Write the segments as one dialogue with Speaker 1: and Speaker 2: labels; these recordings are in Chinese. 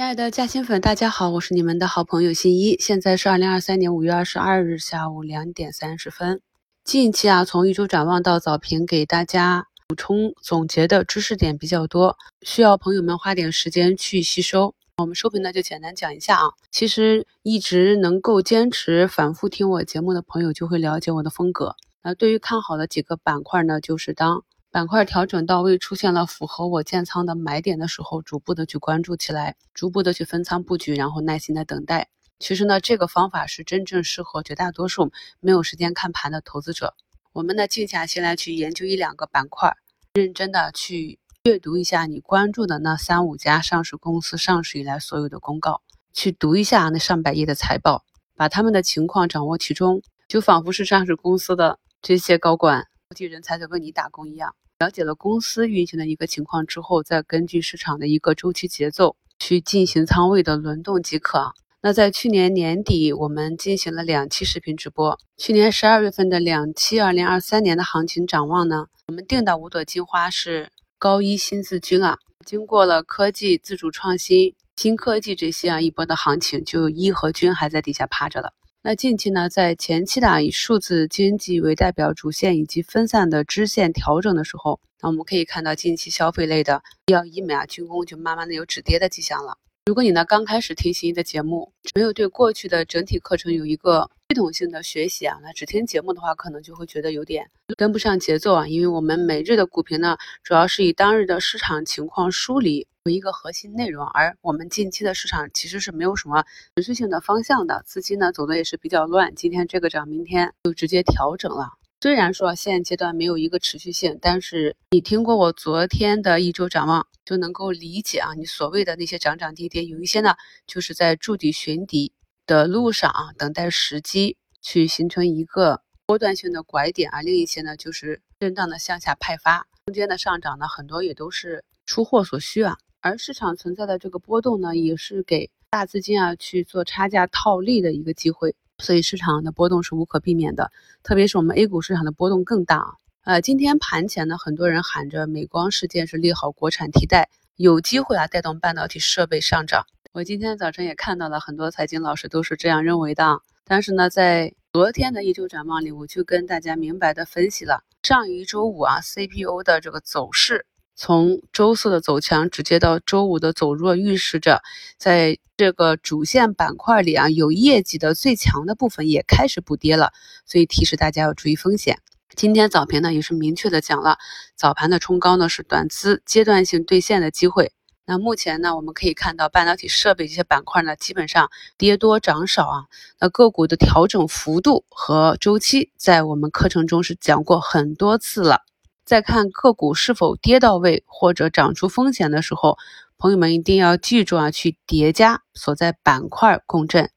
Speaker 1: 亲爱的嘉兴粉，大家好，我是你们的好朋友新一。现在是二零二三年五月二十二日下午两点三十分。近期啊，从一周展望到早评，给大家补充总结的知识点比较多，需要朋友们花点时间去吸收。我们收评呢，就简单讲一下啊。其实一直能够坚持反复听我节目的朋友，就会了解我的风格。那对于看好的几个板块呢，就是当。板块调整到位，出现了符合我建仓的买点的时候，逐步的去关注起来，逐步的去分仓布局，然后耐心的等待。其实呢，这个方法是真正适合绝大多数没有时间看盘的投资者。我们呢，静下心来去研究一两个板块，认真的去阅读一下你关注的那三五家上市公司上市以来所有的公告，去读一下那上百页的财报，把他们的情况掌握其中，就仿佛是上市公司的这些高管。国际人才在为你打工一样，了解了公司运行的一个情况之后，再根据市场的一个周期节奏去进行仓位的轮动即可。那在去年年底，我们进行了两期视频直播。去年十二月份的两期二零二三年的行情展望呢，我们定的五朵金花是高一新四军啊。经过了科技、自主创新、新科技这些啊一波的行情，就一和军还在底下趴着了。那近期呢，在前期的以数字经济为代表主线以及分散的支线调整的时候，那我们可以看到近期消费类的医药、医美啊、军工就慢慢的有止跌的迹象了。如果你呢刚开始听新一的节目，没有对过去的整体课程有一个系统性的学习啊，那只听节目的话，可能就会觉得有点跟不上节奏啊。因为我们每日的股评呢，主要是以当日的市场情况梳理。为一个核心内容，而我们近期的市场其实是没有什么持续性的方向的，资金呢走的也是比较乱，今天这个涨，明天就直接调整了。虽然说现阶段没有一个持续性，但是你听过我昨天的一周展望，就能够理解啊，你所谓的那些涨涨跌跌，有一些呢就是在筑底寻底的路上啊，等待时机去形成一个波段性的拐点，而另一些呢就是震荡的向下派发，中间的上涨呢很多也都是出货所需啊。而市场存在的这个波动呢，也是给大资金啊去做差价套利的一个机会，所以市场的波动是无可避免的。特别是我们 A 股市场的波动更大啊。呃，今天盘前呢，很多人喊着美光事件是利好国产替代，有机会啊带动半导体设备上涨。我今天早晨也看到了很多财经老师都是这样认为的。但是呢，在昨天的一周展望里，我就跟大家明白的分析了上一周五啊 CPU 的这个走势。从周四的走强直接到周五的走弱，预示着在这个主线板块里啊，有业绩的最强的部分也开始补跌了，所以提示大家要注意风险。今天早评呢也是明确的讲了，早盘的冲高呢是短资阶段性兑现的机会。那目前呢，我们可以看到半导体设备这些板块呢，基本上跌多涨少啊。那个股的调整幅度和周期，在我们课程中是讲过很多次了。在看个股是否跌到位或者涨出风险的时候，朋友们一定要记住啊，去叠加所在板块共振，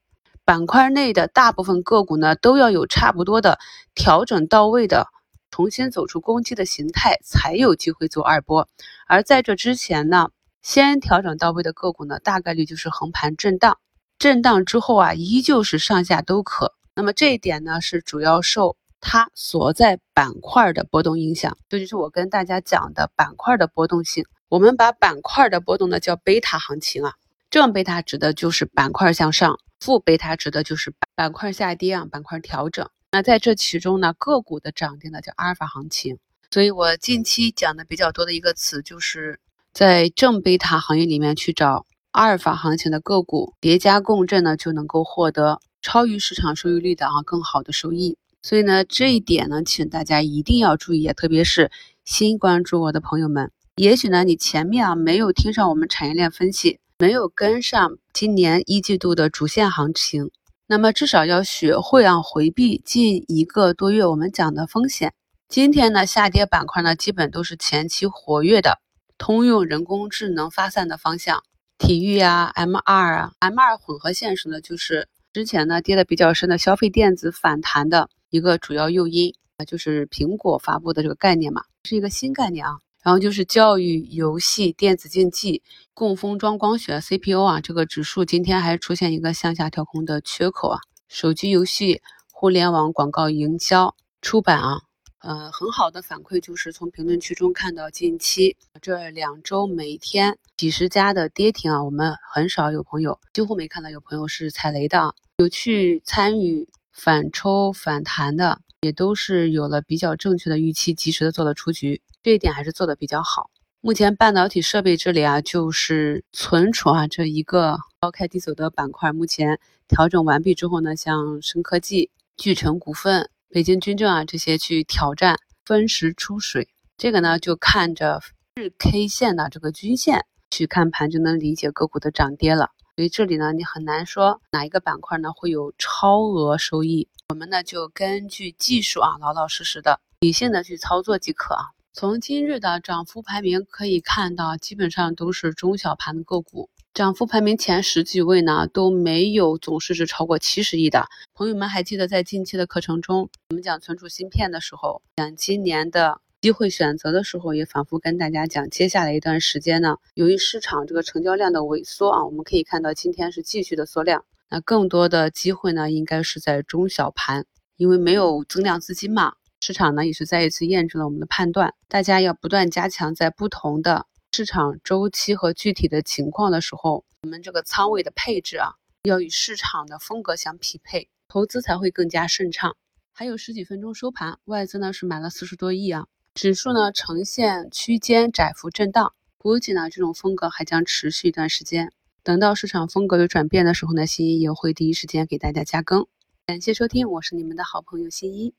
Speaker 1: 板块内的大部分个股呢，都要有差不多的调整到位的，重新走出攻击的形态，才有机会做二波。而在这之前呢，先调整到位的个股呢，大概率就是横盘震荡，震荡之后啊，依旧是上下都可。那么这一点呢，是主要受。它所在板块的波动影响，这就是我跟大家讲的板块的波动性。我们把板块的波动呢叫贝塔行情啊，正贝塔指的就是板块向上，负贝塔指的就是板块下跌啊，板块调整。那在这其中呢，个股的涨跌呢叫阿尔法行情。所以我近期讲的比较多的一个词，就是在正贝塔行业里面去找阿尔法行情的个股，叠加共振呢，就能够获得超于市场收益率的啊更好的收益。所以呢，这一点呢，请大家一定要注意啊，特别是新关注我的朋友们。也许呢，你前面啊没有听上我们产业链分析，没有跟上今年一季度的主线行情，那么至少要学会啊回避近一个多月我们讲的风险。今天呢，下跌板块呢，基本都是前期活跃的通用人工智能发散的方向，体育啊，M 二啊，M 二混合现实呢，就是之前呢跌的比较深的消费电子反弹的。一个主要诱因啊，就是苹果发布的这个概念嘛，是一个新概念啊。然后就是教育、游戏、电子竞技、供封装、光学、CPU 啊，这个指数今天还出现一个向下跳空的缺口啊。手机游戏、互联网广告营销、出版啊，呃，很好的反馈就是从评论区中看到近期这两周每天几十家的跌停啊，我们很少有朋友，几乎没看到有朋友是踩雷的，有去参与反抽反弹的，也都是有了比较正确的预期，及时的做了出局，这一点还是做的比较好。目前半导体设备这里啊，就是存储啊这一个高开低走的板块。目前调整完毕之后呢，像深科技、聚成股份、北京军政啊这些去挑战分时出水。这个呢，就看着日 K 线的这个均线去看盘，就能理解个股的涨跌了。所以这里呢，你很难说哪一个板块呢会有超额收益。我们呢就根据技术啊，老老实实的、理性的去操作即可啊。从今日的涨幅排名可以看到，基本上都是中小盘的个股。涨幅排名前十几位呢，都没有总市值超过七十亿的。朋友们还记得在近期的课程中，我们讲存储芯片的时候，讲今年的机会选择的时候，也反复跟大家讲，接下来一段时间呢，由于市场这个成交量的萎缩啊，我们可以看到今天是继续的缩量。那更多的机会呢，应该是在中小盘，因为没有增量资金嘛。市场呢也是再一次验证了我们的判断，大家要不断加强在不同的市场周期和具体的情况的时候，我们这个仓位的配置啊，要与市场的风格相匹配，投资才会更加顺畅。还有十几分钟收盘，外资呢是买了四十多亿啊，指数呢呈现区间窄幅震荡，估计呢这种风格还将持续一段时间。等到市场风格有转变的时候呢，新一也会第一时间给大家加更。感谢收听，我是你们的好朋友新一。